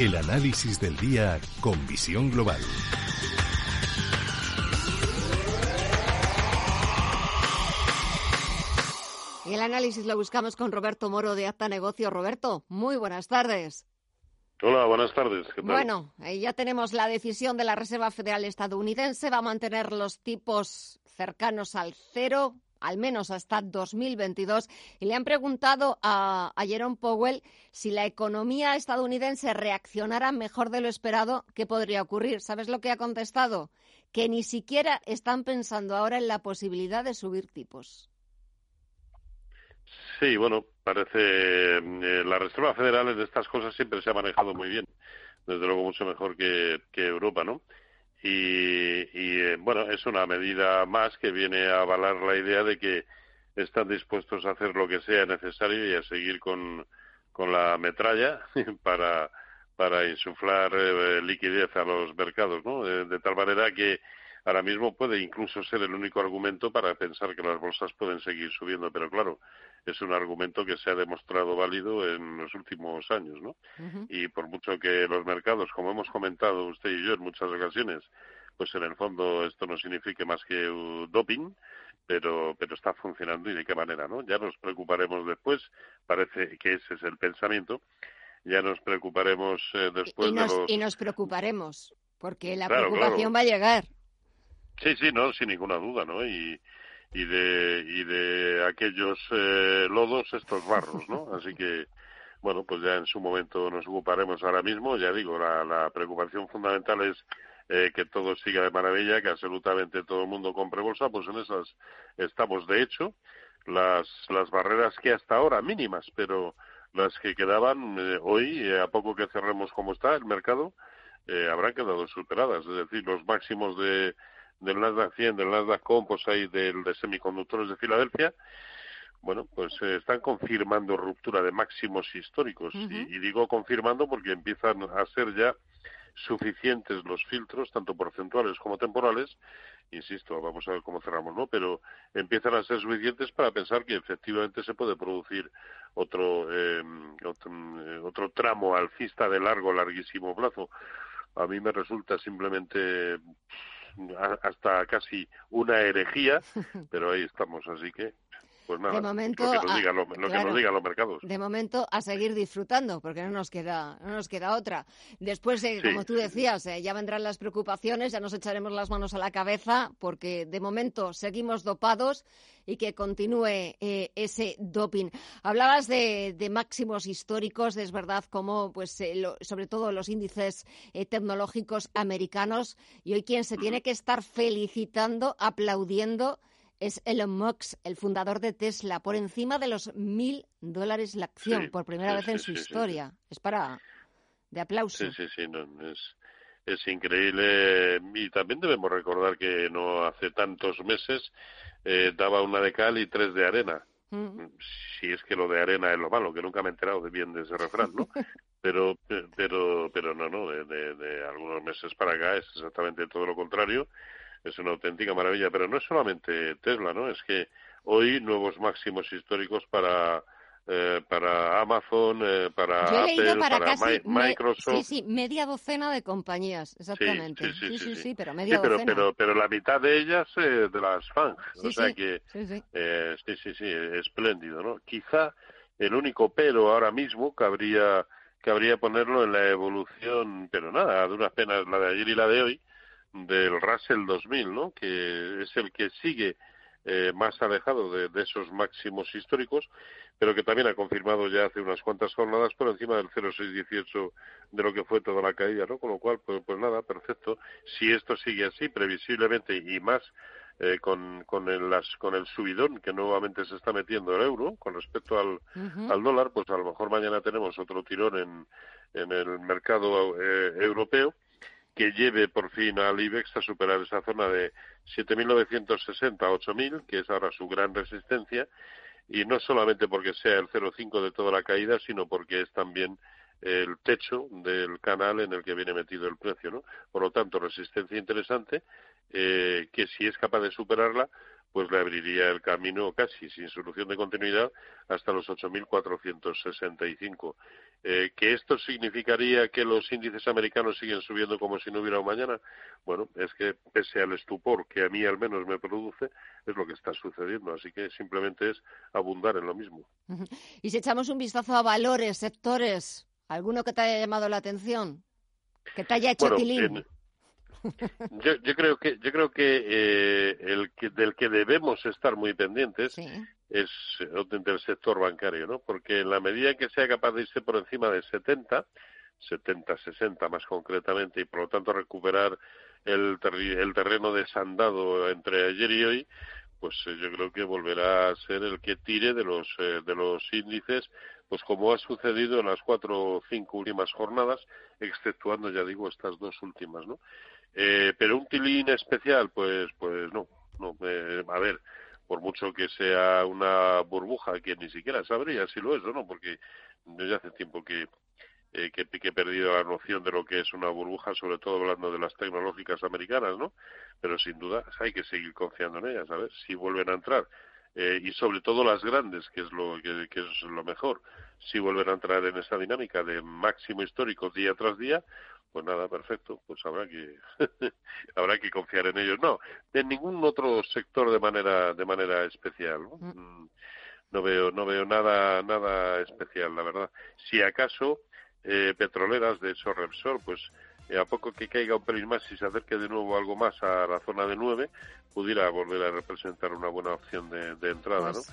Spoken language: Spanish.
El análisis del día con visión global. Y el análisis lo buscamos con Roberto Moro de Acta Negocio. Roberto, muy buenas tardes. Hola, buenas tardes. Bueno, eh, ya tenemos la decisión de la Reserva Federal estadounidense. Va a mantener los tipos cercanos al cero, al menos hasta 2022. Y le han preguntado a, a Jerome Powell si la economía estadounidense reaccionara mejor de lo esperado, ¿qué podría ocurrir? ¿Sabes lo que ha contestado? Que ni siquiera están pensando ahora en la posibilidad de subir tipos. Sí, bueno, parece eh, la Reserva Federal en estas cosas siempre se ha manejado muy bien, desde luego mucho mejor que, Europa, ¿no? Y, eh, bueno, es una medida más que viene a avalar la idea de que están dispuestos a hacer lo que sea necesario y a seguir con, con la metralla para, para insuflar eh, liquidez a los mercados, ¿no? de tal manera que ahora mismo puede incluso ser el único argumento para pensar que las bolsas pueden seguir subiendo, pero claro, es un argumento que se ha demostrado válido en los últimos años, ¿no? Y por mucho que los mercados, como hemos comentado usted y yo en muchas ocasiones, pues en el fondo esto no signifique más que doping, pero, pero está funcionando y de qué manera, ¿no? Ya nos preocuparemos después, parece que ese es el pensamiento, ya nos preocuparemos eh, después y nos, de los... Y nos preocuparemos, porque la preocupación va a llegar. Sí, sí, no, sin ninguna duda, ¿no? Y, y de, y de aquellos eh, lodos estos barros, ¿no? Así que, bueno, pues ya en su momento nos ocuparemos ahora mismo. Ya digo, la, la preocupación fundamental es eh, que todo siga de maravilla, que absolutamente todo el mundo compre bolsa, pues en esas estamos. De hecho, las, las barreras que hasta ahora, mínimas, pero las que quedaban eh, hoy, a poco que cerremos como está el mercado, habrán quedado superadas. Es decir, los máximos de del Nasdaq 100, del Nasdaq Composite, del de semiconductores de Filadelfia, bueno, pues se están confirmando ruptura de máximos históricos. y, digo confirmando porque empiezan a ser ya suficientes los filtros, tanto porcentuales como temporales. Insisto, vamos a ver cómo cerramos, ¿no? Pero empiezan a ser suficientes para pensar que efectivamente se puede producir otro, eh, otro, eh, otro tramo alcista de largo, larguísimo plazo. A mí me resulta simplemente hasta casi una herejía, pero ahí estamos, así que pues nada, de momento, lo que nos, digan, los mercados. De momento a seguir disfrutando, porque no nos queda, no nos queda otra. Después, de, como tú decías, eh, ya vendrán las preocupaciones, ya nos echaremos las manos a la cabeza, porque de momento seguimos dopados y que continúe eh, ese doping. Hablabas de, máximos históricos, es verdad, como pues eh, sobre todo los índices tecnológicos americanos, y hoy quien se tiene que estar felicitando, aplaudiendo, es Elon Musk, el fundador de Tesla, por encima de los mil dólares la acción, por primera vez en su historia. Es para de aplauso. Sí, sí, sí, es, es increíble. Y también debemos recordar que no hace tantos meses eh, daba una de cal y tres de arena. Mm. Si es que lo de arena es lo malo, que nunca me he enterado de bien de ese refrán, ¿no? pero, pero, pero no, no, de, de algunos meses para acá es exactamente todo lo contrario es una auténtica maravilla. Pero no es solamente Tesla, ¿no? Es que hoy nuevos máximos históricos para eh, para Amazon, eh, para Apple, para, Microsoft. sí, sí, media docena de compañías, exactamente. Sí, sí, sí, pero media pero, docena. Pero, pero la mitad de ellas eh, de las FANG. o sea que, eh, sí, sí, sí, espléndido, ¿no? Quizá el único pero ahora mismo cabría, cabría ponerlo en la evolución, pero nada, de unas penas la de ayer y la de hoy, del Russell 2000, ¿no? que es el que sigue eh, más alejado de, esos máximos históricos, pero que también ha confirmado ya hace unas cuantas jornadas por encima del 0,618 de lo que fue toda la caída, ¿no? Con lo cual, pues, pues nada, perfecto. Si esto sigue así, previsiblemente y más eh, con, con, el, las, con el subidón que nuevamente se está metiendo el euro con respecto al, al dólar, pues a lo mejor mañana tenemos otro tirón en, en el mercado eh, europeo que lleve por fin al IBEX a superar esa zona de 7.960 a 8.000, que es ahora su gran resistencia, y no solamente porque sea el 0,5 de toda la caída, sino porque es también el techo del canal en el que viene metido el precio, ¿no? Por lo tanto, resistencia interesante, eh, que si es capaz de superarla, pues le abriría el camino casi sin solución de continuidad hasta los 8.465. Eh, ¿Que esto significaría que los índices americanos siguen subiendo como si no hubiera un mañana? Bueno, es que pese al estupor que a mí al menos me produce, es lo que está sucediendo. Así que simplemente es abundar en lo mismo. Y si echamos un vistazo a valores, sectores, ¿alguno que te haya llamado la atención? ¿Que te haya hecho tilín? Yo, yo, creo que yo creo que eh, el que del que debemos estar muy pendientes es del sector bancario, ¿no? Porque en la medida en que sea capaz de irse por encima de 70, 70, 60 más concretamente, y por lo tanto recuperar el, el terreno desandado entre ayer y hoy, pues eh, yo creo que volverá a ser el que tire de los eh, de los índices pues como ha sucedido en las cuatro o cinco últimas jornadas exceptuando ya digo estas dos últimas no eh, pero un tilín especial, pues, pues no, no. Eh, a ver, por mucho que sea una burbuja, que ni siquiera sabría si lo es o no, porque desde hace tiempo que, eh, que, he perdido la noción de lo que es una burbuja, sobre todo hablando de las tecnológicas americanas, ¿no? Pero sin duda hay que seguir confiando en ellas, a ver si vuelven a entrar. Eh, y sobre todo las grandes, que es lo que, que, es lo mejor. Si vuelven a entrar en esa dinámica de máximo histórico día tras día, pues nada, perfecto, pues habrá que habrá que confiar en ellos. No, en ningún otro sector de manera de manera especial. ¿no? Mm. Mm, no veo no veo nada nada especial, la verdad. Si acaso eh, petroleras de hecho Repsol, pues eh, a poco que caiga un pelín más y se acerque de nuevo algo más a la zona de 9, pudiera volver a representar una buena opción de, entrada, ¿no? Pues